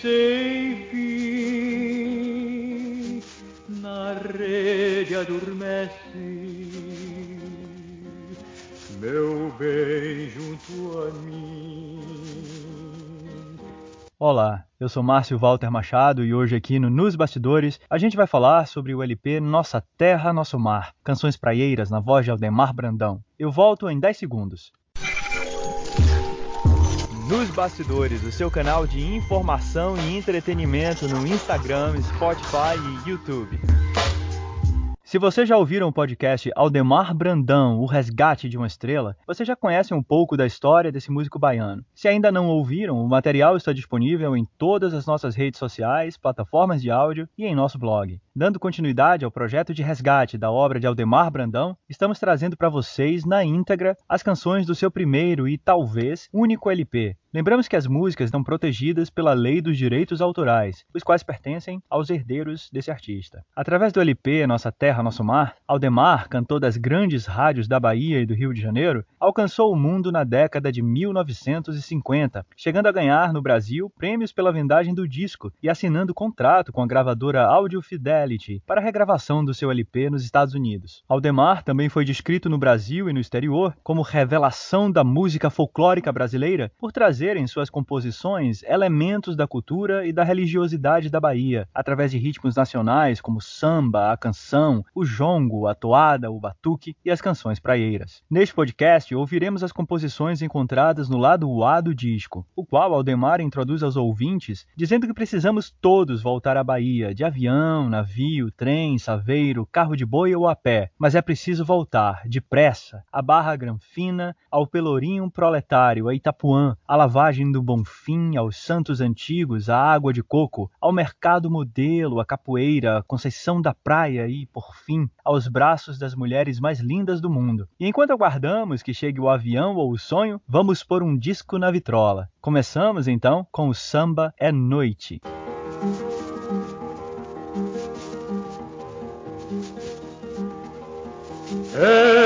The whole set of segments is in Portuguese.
sem fim na rede adormece, meu bem junto a mim. Olá, eu sou Márcio Walter Machado e hoje aqui no Nos Bastidores a gente vai falar sobre o LP Nossa Terra, Nosso Mar, canções praieiras na voz de Aldemar Brandão. Eu volto em 10 segundos. Bastidores, o seu canal de informação e entretenimento no Instagram, Spotify e YouTube. Se vocês já ouviram o podcast Aldemar Brandão, O Resgate de uma Estrela, vocês já conhecem um pouco da história desse músico baiano. Se ainda não ouviram, o material está disponível em todas as nossas redes sociais, plataformas de áudio e em nosso blog. Dando continuidade ao projeto de resgate da obra de Aldemar Brandão, estamos trazendo para vocês na íntegra as canções do seu primeiro e talvez único LP, Lembramos que as músicas estão protegidas pela Lei dos Direitos Autorais, os quais pertencem aos herdeiros desse artista. Através do LP Nossa Terra, Nosso Mar, Aldemar, cantor das grandes rádios da Bahia e do Rio de Janeiro, alcançou o mundo na década de 1950, chegando a ganhar no Brasil prêmios pela vendagem do disco e assinando contrato com a gravadora Audio Fidelity para a regravação do seu LP nos Estados Unidos. Aldemar também foi descrito no Brasil e no exterior como revelação da música folclórica brasileira por trazer em suas composições elementos da cultura e da religiosidade da Bahia, através de ritmos nacionais como samba, a canção, o jongo, a toada, o batuque e as canções praieiras. Neste podcast, ouviremos as composições encontradas no lado A do disco, o qual Aldemar introduz aos ouvintes, dizendo que precisamos todos voltar à Bahia, de avião, navio, trem, saveiro, carro de boi ou a pé, mas é preciso voltar, depressa, à Barra Granfina, ao Pelourinho Proletário, a Itapuã, a lavagem do Bonfim, aos santos antigos, à água de coco, ao mercado modelo, à capoeira, à Conceição da Praia e, por fim, aos braços das mulheres mais lindas do mundo. E enquanto aguardamos que chegue o avião ou o sonho, vamos pôr um disco na vitrola. Começamos então com o Samba é Noite. É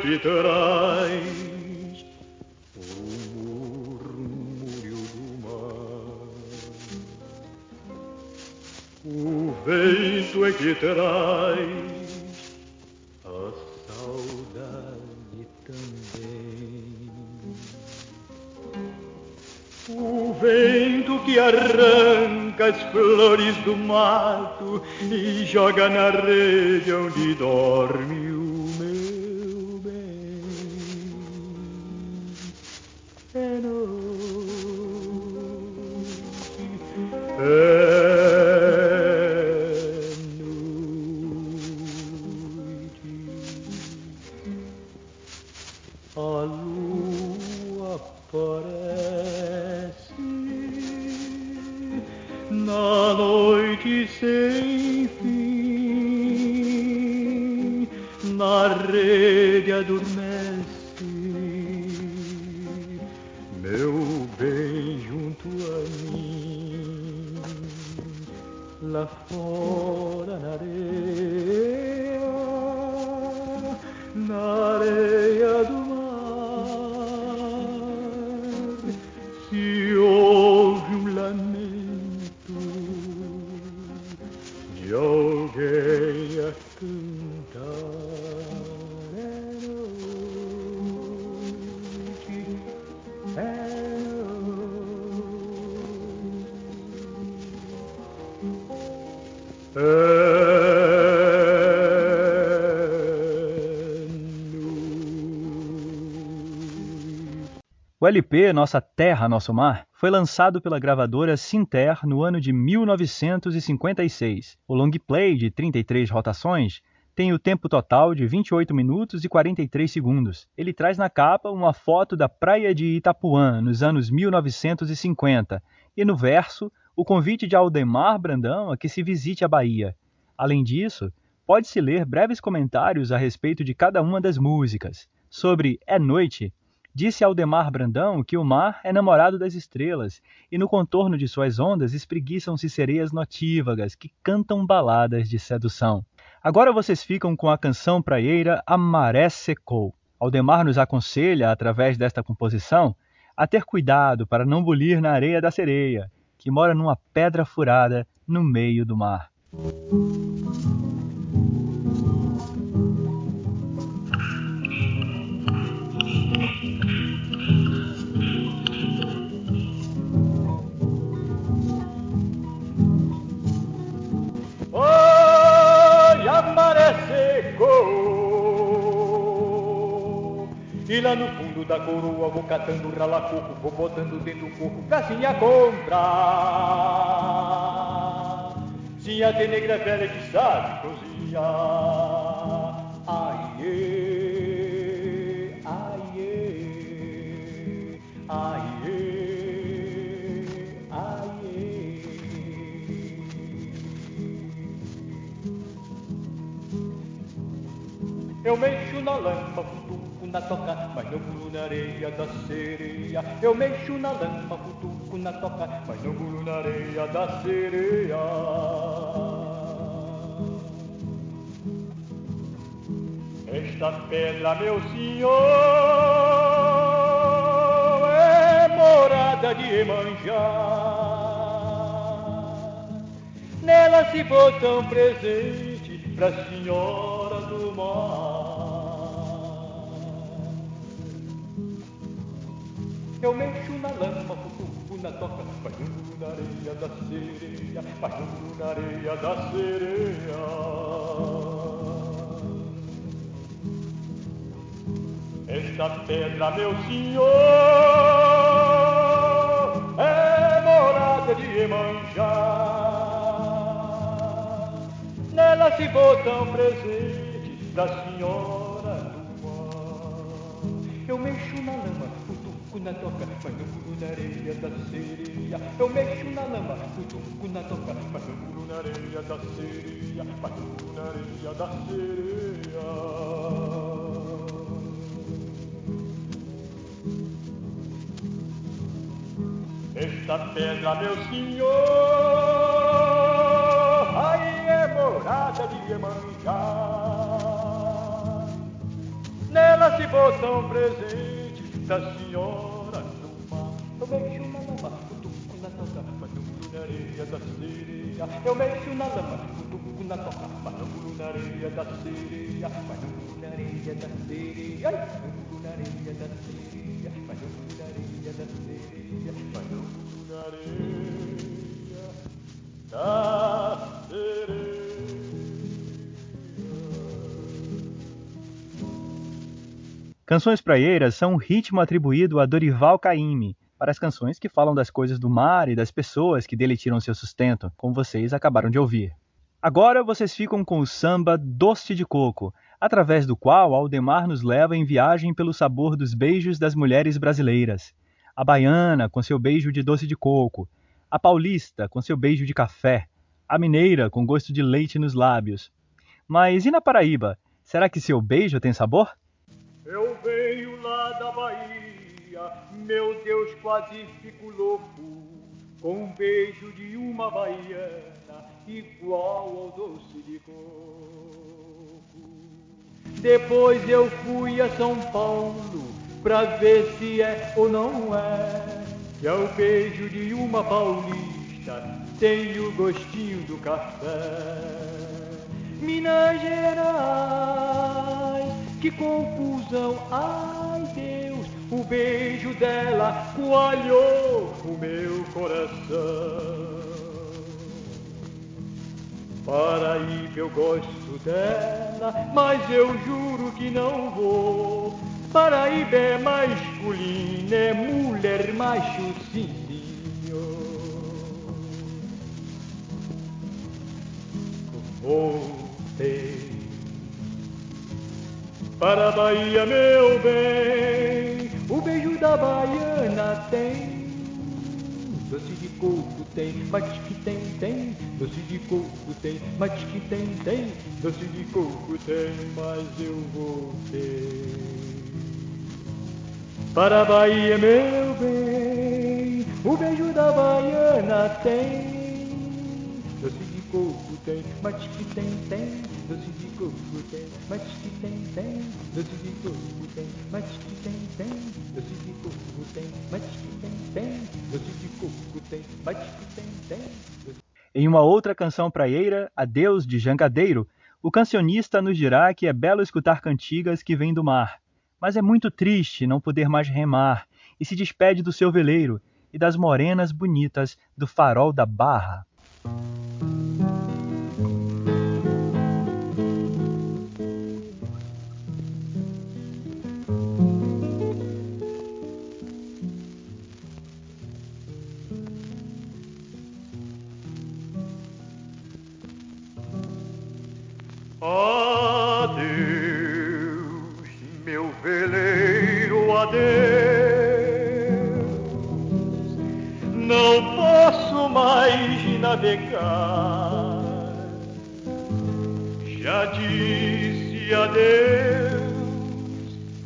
que traz o murmúrio do mar. O vento é que traz a saudade também. O vento que arranca as flores do mato e joga na rede onde dorme lá fora O LP Nossa Terra, Nosso Mar foi lançado pela gravadora Sinter no ano de 1956. O long play de 33 rotações tem o tempo total de 28 minutos e 43 segundos. Ele traz na capa uma foto da praia de Itapuã, nos anos 1950, e no verso o convite de Aldemar Brandão a que se visite a Bahia. Além disso, pode-se ler breves comentários a respeito de cada uma das músicas. Sobre É Noite, disse Aldemar Brandão que o mar é namorado das estrelas e no contorno de suas ondas espreguiçam-se sereias notívagas que cantam baladas de sedução. Agora vocês ficam com a canção praieira A Maré Secou. Aldemar nos aconselha, através desta composição, a ter cuidado para não bulir na areia da sereia, que mora numa pedra furada no meio do mar. E lá no fundo da coroa vou catando ralacoco, vou botando dentro do coco pra sinha comprar. Sinha tem negra velha que sabe cozinhar. Aiê, aiê, aiê, aiê. Eu mexo na lama, na toca, mas não pulo na areia da sereia. Eu mexo na lama, cutuco na toca, mas não pulo na areia da sereia. Esta pedra, meu senhor, é morada de Emanjá. Nela se botam presente pra senhora Eu mexo na lama, cutuco na toca, no na areia da sereia, no na areia da sereia. Esta pedra, meu senhor, é morada de Emanjá. Nela se botam presentes da senhora do mar. Eu mexo na lama, na toca, mas não pulo na areia da sereia. Eu mexo na lama, cutuco na toca, mas não pulo na areia da sereia, mas não pulo na areia da sereia. Esta pedra, meu senhor, aí é morada de Iemanjá. Nela se botam presentes da senhora mexo na lama, cutuco na toca, manumbro na areia da sereia. Eu mexo na lama, cutuco na toca, manumbro na areia da sereia. Manumbro na areia da sereia, na areia da sereia. Na areia da sereia, na areia da sereia. Canções Praieiras são um ritmo atribuído a Dorival Caymmi, para as canções que falam das coisas do mar e das pessoas que dele tiram seu sustento, como vocês acabaram de ouvir. Agora vocês ficam com o samba Doce de Coco, através do qual Aldemar nos leva em viagem pelo sabor dos beijos das mulheres brasileiras. A baiana com seu beijo de doce de coco, a paulista com seu beijo de café, a mineira com gosto de leite nos lábios. Mas e na Paraíba? Será que seu beijo tem sabor? Eu meu Deus, quase fico louco com um beijo de uma baiana igual ao doce de coco. Depois eu fui a São Paulo pra ver se é ou não é. Que é o beijo de uma paulista, tem o gostinho do café. Minas Gerais, que confusão, Deus o beijo dela coalhou o meu coração. Paraíba eu gosto dela, mas eu juro que não vou Paraíba é masculina, é mulher macho, sim, senhor. Voltei para a Bahia, meu bem, da baiana tem. Doce de coco tem, mas que tem, tem. Doce de coco tem, mas que tem, tem. Doce de coco tem, mas eu voltei. Para a Bahia, meu bem, o beijo da baiana tem. Doce de coco tem, mas que tem, tem. Doce de coco mas que tem, tem. Doce de coco tem, mas que tem, tem. Doce de coco tem, mas que tem, tem. Doce de coco tem, mas que tem, tem. Em uma outra canção praieira, Adeus de Jangadeiro, o cancionista nos dirá que é belo escutar cantigas que vêm do mar mas é muito triste não poder mais remar, e se despede do seu veleiro e das morenas bonitas do farol da barra. Navegar. Já disse adeus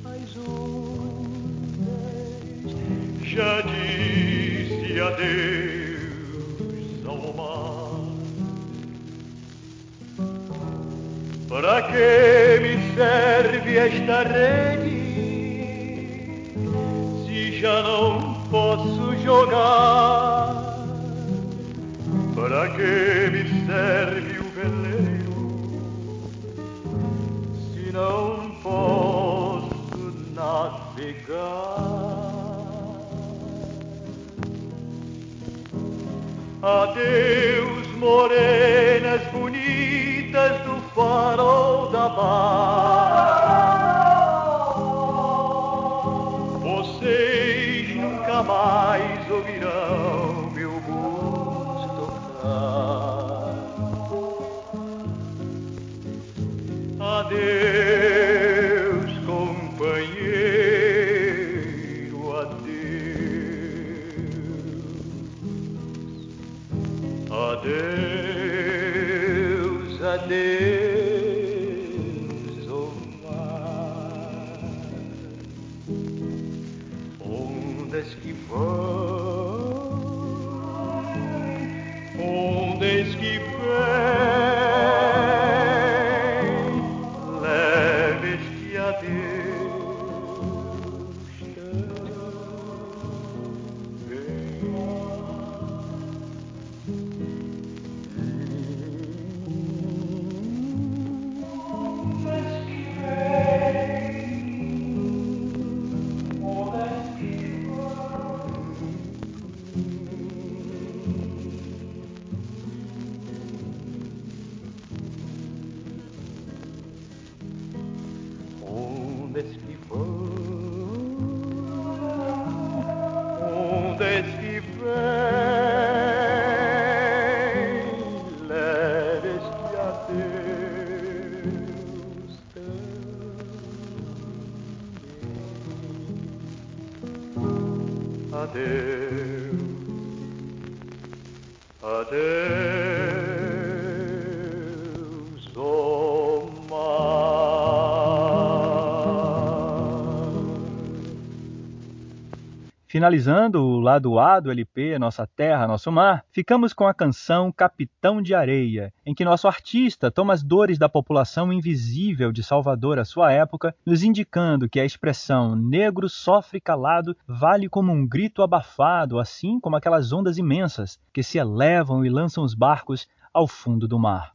às ondas, já disse adeus ao mar. Para que me serve esta rede já não posso jogar? Para que me serve o veleiro se não posso navegar? Adeus, morenas bonitas do farol da barra. Adeus, Finalizando o lado A do LP Nossa Terra, Nosso Mar, ficamos com a canção Capitão de Areia, em que nosso artista toma as dores da população invisível de Salvador à sua época, nos indicando que a expressão negro sofre calado vale como um grito abafado, assim como aquelas ondas imensas que se elevam e lançam os barcos ao fundo do mar.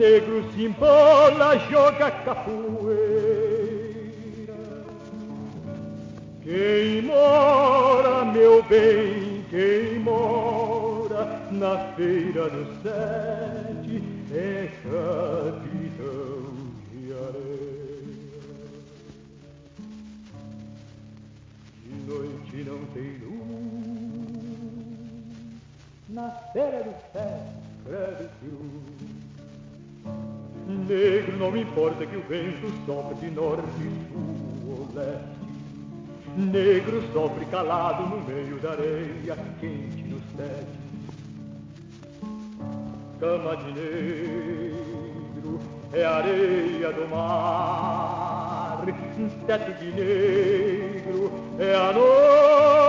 Negro se embola, joga capoeira. Quem mora, meu bem, quem mora na feira do sete é capitão de areia. De noite não tem luz, na feira do sete, credo que luz. Negro não me importa que o vento sopre de norte, ou leste. Negro sofre calado no meio da areia quente no sete. Cama de negro é areia do mar, teto de negro é a noite,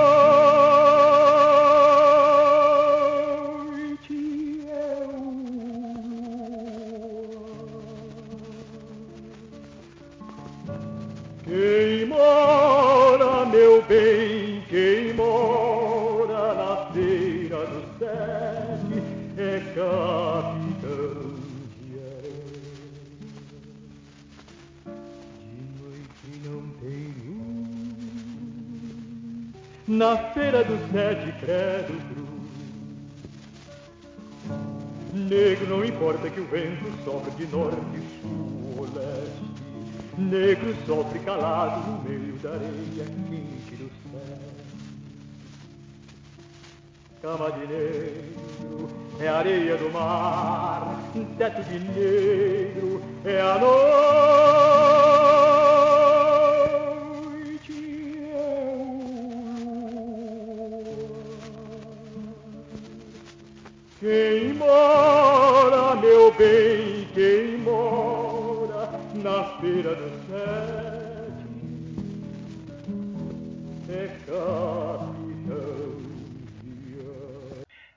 sopre de norte, sul ou leste. Negro sofre calado no meio da areia quente do céu. Cama de negro é areia do mar, teto de negro é a noite, é o. Quem mora, meu bem, quem mora na feira do sete é.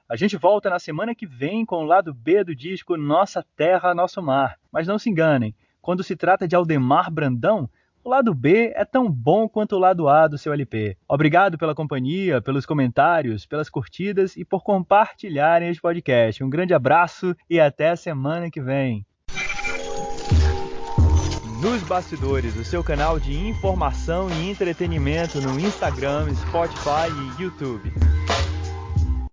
A gente volta na semana que vem com o lado B do disco Nossa Terra, Nosso Mar. Mas não se enganem, quando se trata de Aldemar Brandão, o lado B é tão bom quanto o lado A do seu LP. Obrigado pela companhia, pelos comentários, pelas curtidas e por compartilharem este podcast. Um grande abraço e até a semana que vem. Nos Bastidores, o seu canal de informação e entretenimento no Instagram, Spotify e YouTube.